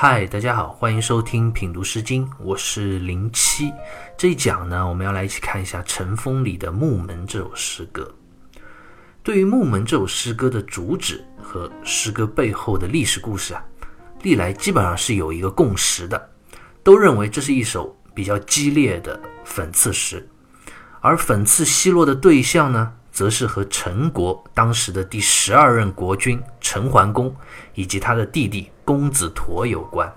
嗨，大家好，欢迎收听品读诗经，我是零七。这一讲呢，我们要来一起看一下《尘封》里的《木门》这首诗歌。对于《木门》这首诗歌的主旨和诗歌背后的历史故事啊，历来基本上是有一个共识的，都认为这是一首比较激烈的讽刺诗，而讽刺奚落的对象呢？则是和陈国当时的第十二任国君陈桓公以及他的弟弟公子佗有关。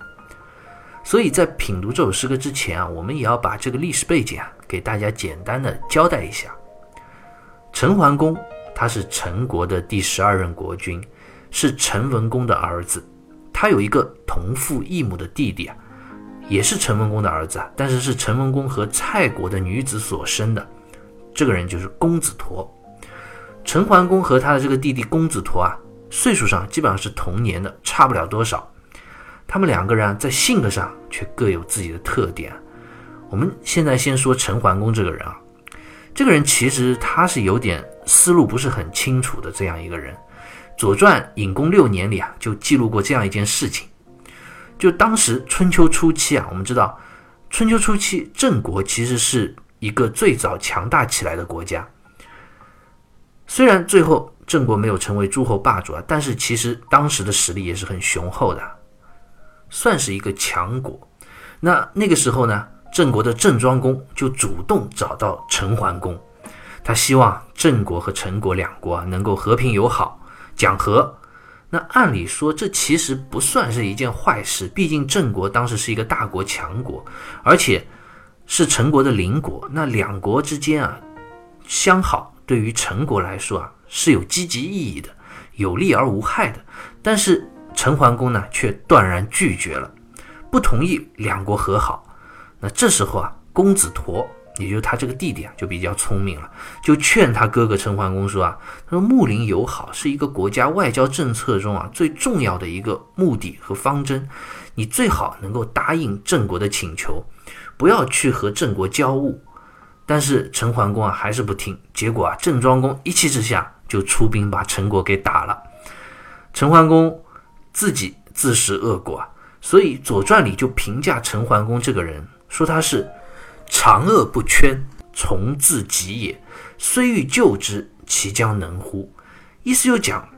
所以在品读这首诗歌之前啊，我们也要把这个历史背景啊给大家简单的交代一下。陈桓公他是陈国的第十二任国君，是陈文公的儿子。他有一个同父异母的弟弟啊，也是陈文公的儿子啊，但是是陈文公和蔡国的女子所生的。这个人就是公子佗。陈桓公和他的这个弟弟公子佗啊，岁数上基本上是同年的，差不了多少。他们两个人在性格上却各有自己的特点。我们现在先说陈桓公这个人啊，这个人其实他是有点思路不是很清楚的这样一个人。《左传》隐公六年里啊，就记录过这样一件事情：就当时春秋初期啊，我们知道春秋初期郑国其实是一个最早强大起来的国家。虽然最后郑国没有成为诸侯霸主啊，但是其实当时的实力也是很雄厚的，算是一个强国。那那个时候呢，郑国的郑庄公就主动找到陈桓公，他希望郑国和陈国两国啊能够和平友好，讲和。那按理说这其实不算是一件坏事，毕竟郑国当时是一个大国强国，而且是陈国的邻国，那两国之间啊相好。对于陈国来说啊，是有积极意义的，有利而无害的。但是陈桓公呢，却断然拒绝了，不同意两国和好。那这时候啊，公子佗，也就是他这个弟弟啊，就比较聪明了，就劝他哥哥陈桓公说啊，他说睦邻友好是一个国家外交政策中啊最重要的一个目的和方针，你最好能够答应郑国的请求，不要去和郑国交恶。但是陈桓公啊还是不听，结果啊郑庄公一气之下就出兵把陈国给打了。陈桓公自己自食恶果，所以《左传》里就评价陈桓公这个人，说他是长恶不圈，从自己也，虽欲救之，其将能乎？意思就讲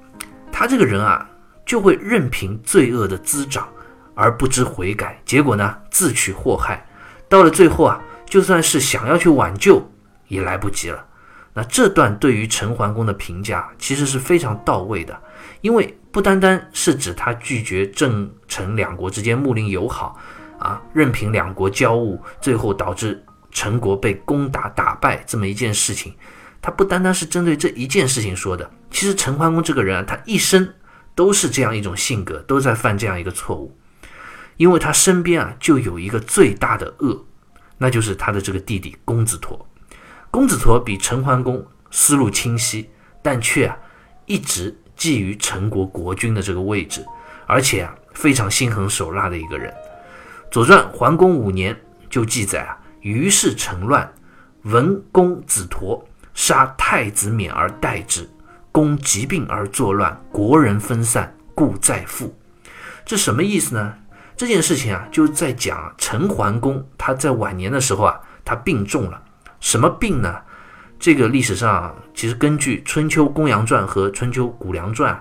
他这个人啊，就会任凭罪恶的滋长而不知悔改，结果呢自取祸害，到了最后啊。就算是想要去挽救，也来不及了。那这段对于陈桓公的评价其实是非常到位的，因为不单单是指他拒绝郑陈两国之间睦邻友好，啊，任凭两国交恶，最后导致陈国被攻打打败这么一件事情，他不单单是针对这一件事情说的。其实陈桓公这个人啊，他一生都是这样一种性格，都在犯这样一个错误，因为他身边啊就有一个最大的恶。那就是他的这个弟弟公子陀。公子陀比陈桓公思路清晰，但却啊一直觊觎陈国国君的这个位置，而且啊非常心狠手辣的一个人。《左传》桓公五年就记载啊，于是陈乱，闻公子陀杀太子冕而代之，公疾病而作乱，国人分散，故再复。这什么意思呢？这件事情啊，就是在讲陈桓公他在晚年的时候啊，他病重了。什么病呢？这个历史上其实根据《春秋公羊传》和《春秋谷梁传》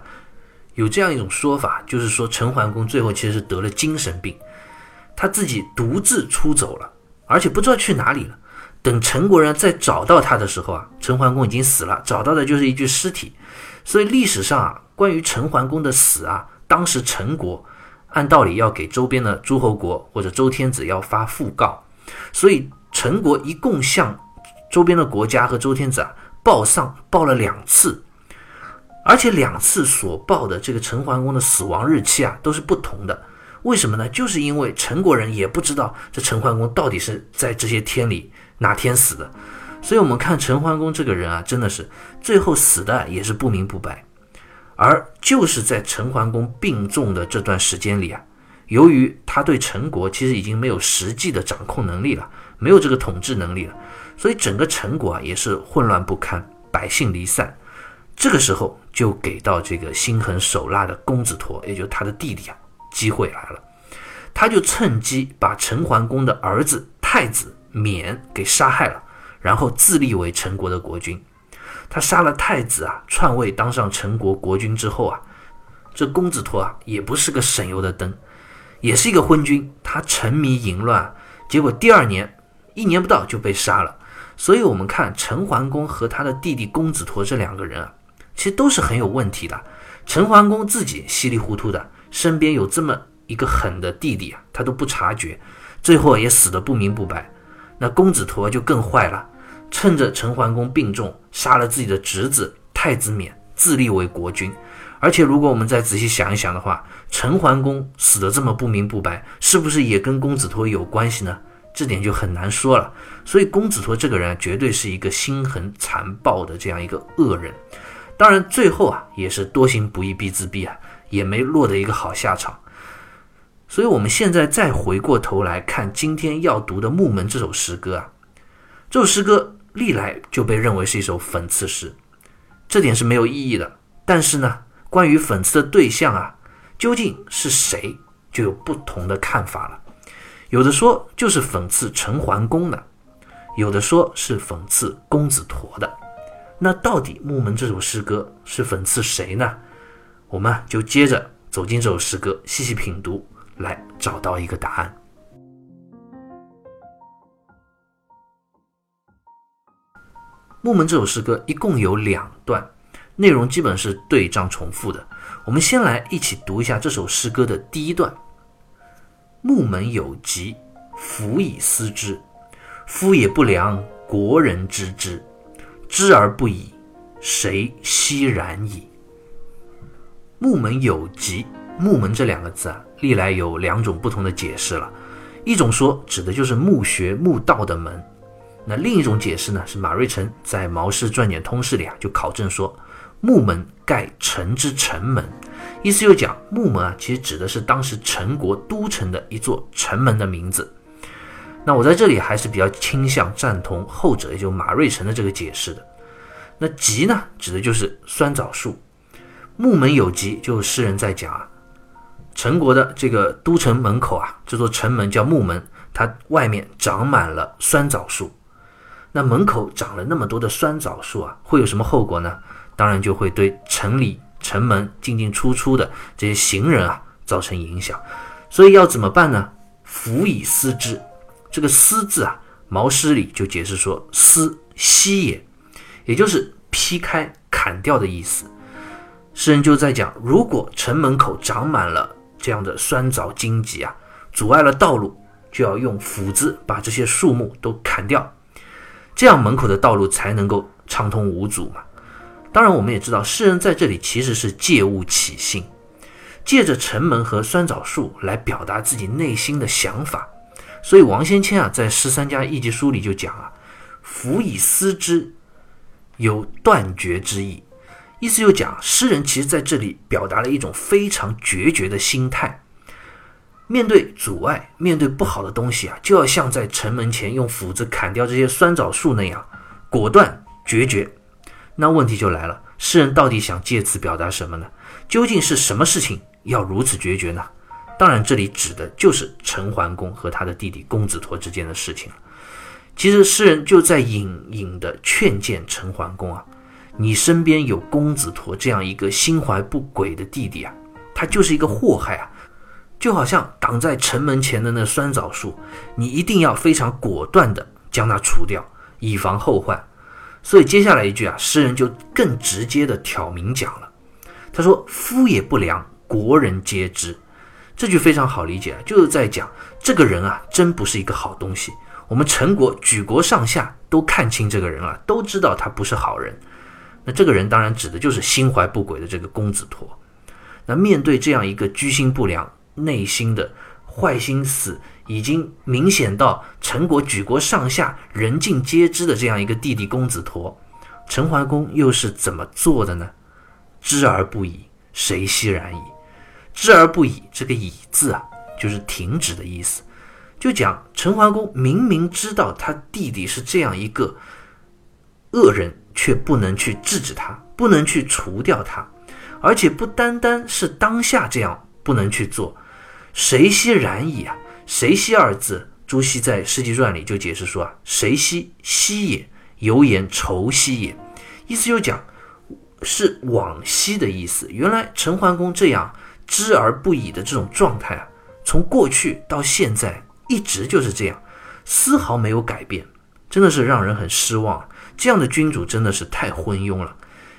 有这样一种说法，就是说陈桓公最后其实是得了精神病，他自己独自出走了，而且不知道去哪里了。等陈国人再找到他的时候啊，陈桓公已经死了，找到的就是一具尸体。所以历史上啊，关于陈桓公的死啊，当时陈国。按道理要给周边的诸侯国或者周天子要发讣告，所以陈国一共向周边的国家和周天子啊报丧报了两次，而且两次所报的这个陈桓公的死亡日期啊都是不同的。为什么呢？就是因为陈国人也不知道这陈桓公到底是在这些天里哪天死的，所以我们看陈桓公这个人啊，真的是最后死的也是不明不白。而就是在陈桓公病重的这段时间里啊，由于他对陈国其实已经没有实际的掌控能力了，没有这个统治能力了，所以整个陈国啊也是混乱不堪，百姓离散。这个时候就给到这个心狠手辣的公子佗，也就是他的弟弟啊，机会来了。他就趁机把陈桓公的儿子太子冕给杀害了，然后自立为陈国的国君。他杀了太子啊，篡位当上陈国国君之后啊，这公子陀啊也不是个省油的灯，也是一个昏君。他沉迷淫乱，结果第二年一年不到就被杀了。所以，我们看陈桓公和他的弟弟公子陀这两个人啊，其实都是很有问题的。陈桓公自己稀里糊涂的，身边有这么一个狠的弟弟啊，他都不察觉，最后也死得不明不白。那公子陀就更坏了。趁着陈桓公病重，杀了自己的侄子太子冕，自立为国君。而且，如果我们再仔细想一想的话，陈桓公死得这么不明不白，是不是也跟公子托有关系呢？这点就很难说了。所以，公子托这个人绝对是一个心狠残暴的这样一个恶人。当然，最后啊，也是多行不义必自毙啊，也没落得一个好下场。所以，我们现在再回过头来看今天要读的《木门》这首诗歌啊，这首诗歌。历来就被认为是一首讽刺诗，这点是没有意义的。但是呢，关于讽刺的对象啊，究竟是谁，就有不同的看法了。有的说就是讽刺陈桓公的，有的说是讽刺公子陀的。那到底《木门》这首诗歌是讽刺谁呢？我们就接着走进这首诗歌，细细品读，来找到一个答案。《木门》这首诗歌一共有两段，内容基本是对仗重复的。我们先来一起读一下这首诗歌的第一段：“木门有疾，夫以思之。夫也不良，国人知之。知而不已，谁悉然矣？”“木门有疾”，“木门”这两个字啊，历来有两种不同的解释了。一种说指的就是墓穴、墓道的门。那另一种解释呢，是马瑞辰在《毛氏传简通释》里啊就考证说，木门盖城之城门，意思就讲木门啊，其实指的是当时陈国都城的一座城门的名字。那我在这里还是比较倾向赞同后者，也就马瑞辰的这个解释的。那棘呢，指的就是酸枣树。木门有棘，就是诗人在讲啊，陈国的这个都城门口啊，这座城门叫木门，它外面长满了酸枣树。那门口长了那么多的酸枣树啊，会有什么后果呢？当然就会对城里城门进进出出的这些行人啊造成影响。所以要怎么办呢？辅以思之。这个“思”字啊，毛诗里就解释说：“思息也，也就是劈开、砍掉的意思。”诗人就在讲，如果城门口长满了这样的酸枣荆棘啊，阻碍了道路，就要用斧子把这些树木都砍掉。这样门口的道路才能够畅通无阻嘛。当然，我们也知道，诗人在这里其实是借物起兴，借着城门和酸枣树来表达自己内心的想法。所以，王先谦啊，在《十三家艺集书》里就讲啊：“夫以思之，有断绝之意。”意思就讲，诗人其实在这里表达了一种非常决绝的心态。面对阻碍，面对不好的东西啊，就要像在城门前用斧子砍掉这些酸枣树那样，果断决绝。那问题就来了，诗人到底想借此表达什么呢？究竟是什么事情要如此决绝呢？当然，这里指的就是陈桓公和他的弟弟公子陀之间的事情了。其实，诗人就在隐隐的劝谏陈桓公啊，你身边有公子陀这样一个心怀不轨的弟弟啊，他就是一个祸害啊。就好像挡在城门前的那酸枣树，你一定要非常果断地将它除掉，以防后患。所以接下来一句啊，诗人就更直接地挑明讲了。他说：“夫也不良，国人皆知。”这句非常好理解，就是在讲这个人啊，真不是一个好东西。我们陈国举国上下都看清这个人了，都知道他不是好人。那这个人当然指的就是心怀不轨的这个公子陀。那面对这样一个居心不良，内心的坏心思已经明显到陈国举国上下人尽皆知的这样一个弟弟公子陀，陈桓公又是怎么做的呢？知而不已，谁悉然矣？知而不已，这个“已”字啊，就是停止的意思。就讲陈桓公明明知道他弟弟是这样一个恶人，却不能去制止他，不能去除掉他，而且不单单是当下这样不能去做。谁兮然矣啊！谁兮二字，朱熹在《诗集传》里就解释说啊，谁兮兮也，犹言愁兮也。意思就讲是往昔的意思。原来陈桓公这样知而不已的这种状态啊，从过去到现在一直就是这样，丝毫没有改变，真的是让人很失望。这样的君主真的是太昏庸了，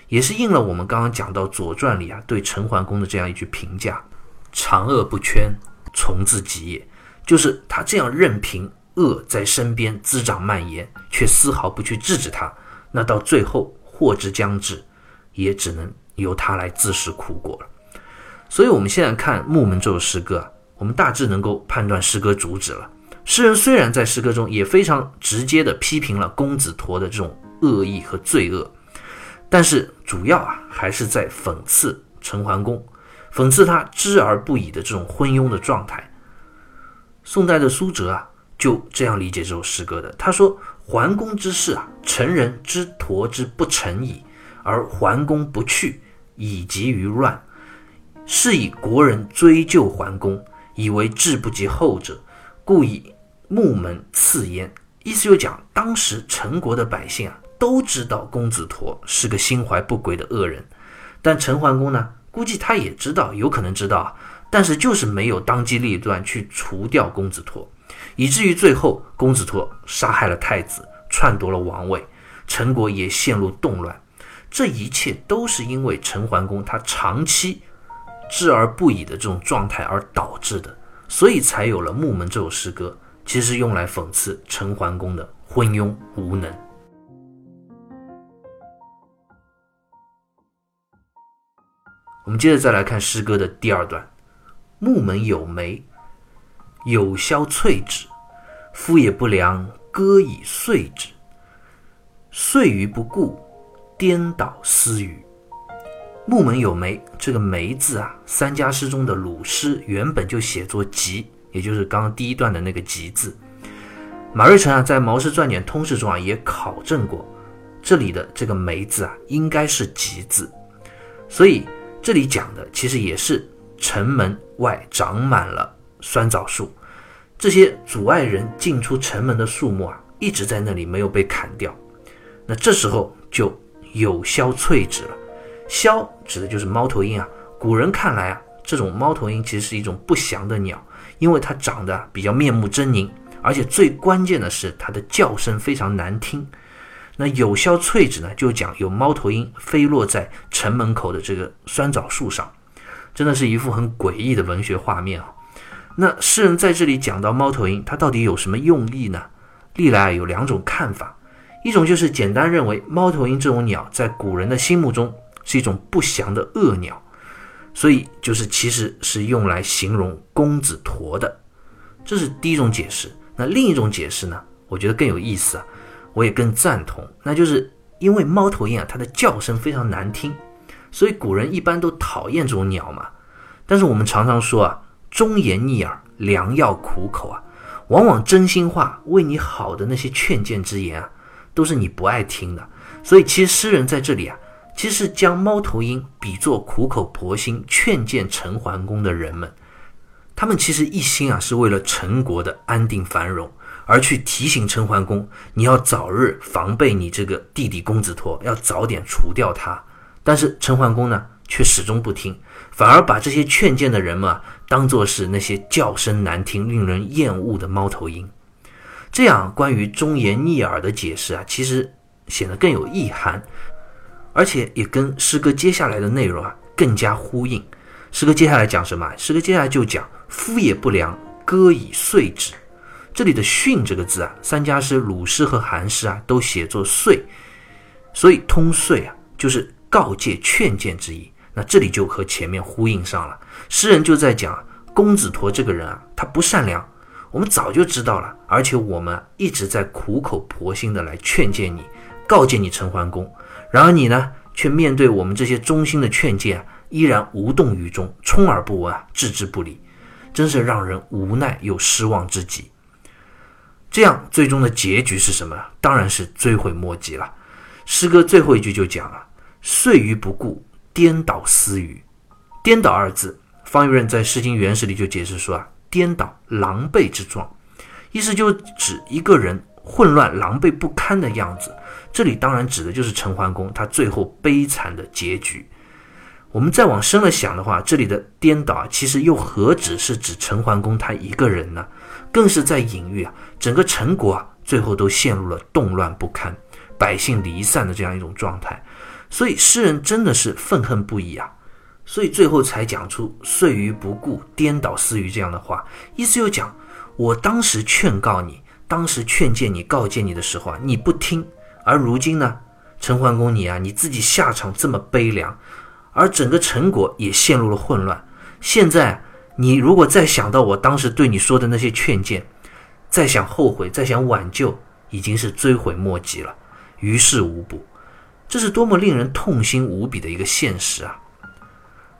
也是应了我们刚刚讲到《左传》里啊对陈桓公的这样一句评价：“长恶不圈，从自己也。”就是他这样任凭恶在身边滋长蔓延，却丝毫不去制止他，那到最后祸之将至，也只能由他来自食苦果了。所以，我们现在看《木门》这首诗歌啊，我们大致能够判断诗歌主旨了。诗人虽然在诗歌中也非常直接地批评了公子陀的这种恶意和罪恶，但是主要啊还是在讽刺陈桓公，讽刺他知而不已的这种昏庸的状态。宋代的苏辙啊，就这样理解这首诗歌的。他说：“桓公之事啊，成人之陀之不成矣，而桓公不去，以及于乱。是以国人追究桓公，以为志不及后者，故以木门赐焉。”意思就讲，当时陈国的百姓啊，都知道公子陀是个心怀不轨的恶人，但陈桓公呢，估计他也知道，有可能知道。但是就是没有当机立断去除掉公子拓，以至于最后公子拓杀害了太子，篡夺了王位，陈国也陷入动乱。这一切都是因为陈桓公他长期治而不已的这种状态而导致的，所以才有了《木门》这首诗歌，其实用来讽刺陈桓公的昏庸无能。我们接着再来看诗歌的第二段。木门有梅，有萧翠止。夫也不良，歌以碎之。碎于不顾，颠倒思语。木门有梅，这个梅字啊，三家诗中的鲁诗原本就写作吉，也就是刚刚第一段的那个吉字。马瑞辰啊，在《毛氏传简通释》中啊，也考证过，这里的这个梅字啊，应该是吉字。所以这里讲的其实也是。城门外长满了酸枣树，这些阻碍人进出城门的树木啊，一直在那里没有被砍掉。那这时候就有萧翠止了。萧指的就是猫头鹰啊。古人看来啊，这种猫头鹰其实是一种不祥的鸟，因为它长得比较面目狰狞，而且最关键的是它的叫声非常难听。那有萧翠止呢，就讲有猫头鹰飞落在城门口的这个酸枣树上。真的是一幅很诡异的文学画面啊！那诗人在这里讲到猫头鹰，它到底有什么用意呢？历来有两种看法，一种就是简单认为猫头鹰这种鸟在古人的心目中是一种不祥的恶鸟，所以就是其实是用来形容公子陀的，这是第一种解释。那另一种解释呢，我觉得更有意思啊，我也更赞同，那就是因为猫头鹰啊，它的叫声非常难听。所以古人一般都讨厌这种鸟嘛，但是我们常常说啊，忠言逆耳，良药苦口啊，往往真心话为你好的那些劝谏之言啊，都是你不爱听的。所以其实诗人在这里啊，其实是将猫头鹰比作苦口婆心劝谏陈桓公的人们，他们其实一心啊是为了陈国的安定繁荣，而去提醒陈桓公，你要早日防备你这个弟弟公子陀，要早点除掉他。但是陈桓公呢，却始终不听，反而把这些劝谏的人们，当作是那些叫声难听、令人厌恶的猫头鹰。这样关于忠言逆耳的解释啊，其实显得更有意涵，而且也跟诗歌接下来的内容啊更加呼应。诗歌接下来讲什么？诗歌接下来就讲“夫也不良，歌以遂之”。这里的“训”这个字啊，三家诗鲁诗和韩诗啊都写作“岁”，所以通岁啊就是。告诫劝谏之意，那这里就和前面呼应上了。诗人就在讲公子陀这个人啊，他不善良，我们早就知道了，而且我们一直在苦口婆心的来劝谏你，告诫你陈桓公。然而你呢，却面对我们这些忠心的劝谏，依然无动于衷，充耳不闻啊，置之不理，真是让人无奈又失望至极。这样最终的结局是什么？当然是追悔莫及了。诗歌最后一句就讲了。岁余不顾，颠倒思语。颠倒二字方玉润在《诗经原始》里就解释说啊，颠倒、狼狈之状，意思就指一个人混乱、狼狈不堪的样子。这里当然指的就是陈桓公他最后悲惨的结局。我们再往深了想的话，这里的颠倒其实又何止是指陈桓公他一个人呢？更是在隐喻啊，整个陈国啊，最后都陷入了动乱不堪、百姓离散的这样一种状态。所以诗人真的是愤恨不已啊，所以最后才讲出“遂于不顾，颠倒思于”这样的话，意思就讲我当时劝告你，当时劝诫你、告诫你的时候啊，你不听，而如今呢，陈桓公你啊，你自己下场这么悲凉。而整个陈国也陷入了混乱。现在，你如果再想到我当时对你说的那些劝谏，再想后悔，再想挽救，已经是追悔莫及了，于事无补。这是多么令人痛心无比的一个现实啊！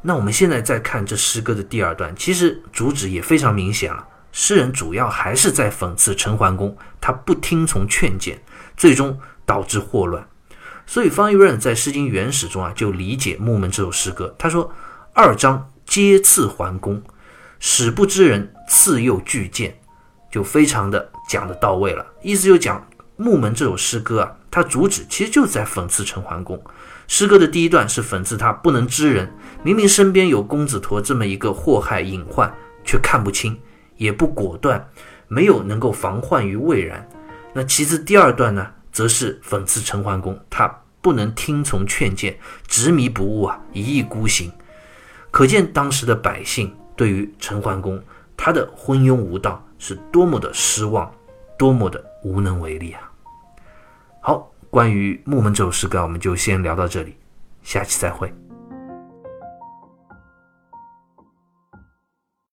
那我们现在再看这诗歌的第二段，其实主旨也非常明显了。诗人主要还是在讽刺陈桓公，他不听从劝谏，最终导致祸乱。所以方玉润在《诗经原始》中啊，就理解《木门》这首诗歌。他说：“二章皆赐桓公，使不知人赐又拒谏，就非常的讲的到位了。意思就讲《木门》这首诗歌啊，它主旨其实就在讽刺陈桓公。诗歌的第一段是讽刺他不能知人，明明身边有公子陀这么一个祸害隐患，却看不清，也不果断，没有能够防患于未然。那其次第二段呢？”则是讽刺陈桓公，他不能听从劝谏，执迷不悟啊，一意孤行。可见当时的百姓对于陈桓公他的昏庸无道是多么的失望，多么的无能为力啊！好，关于《木门》这首诗歌，我们就先聊到这里，下期再会。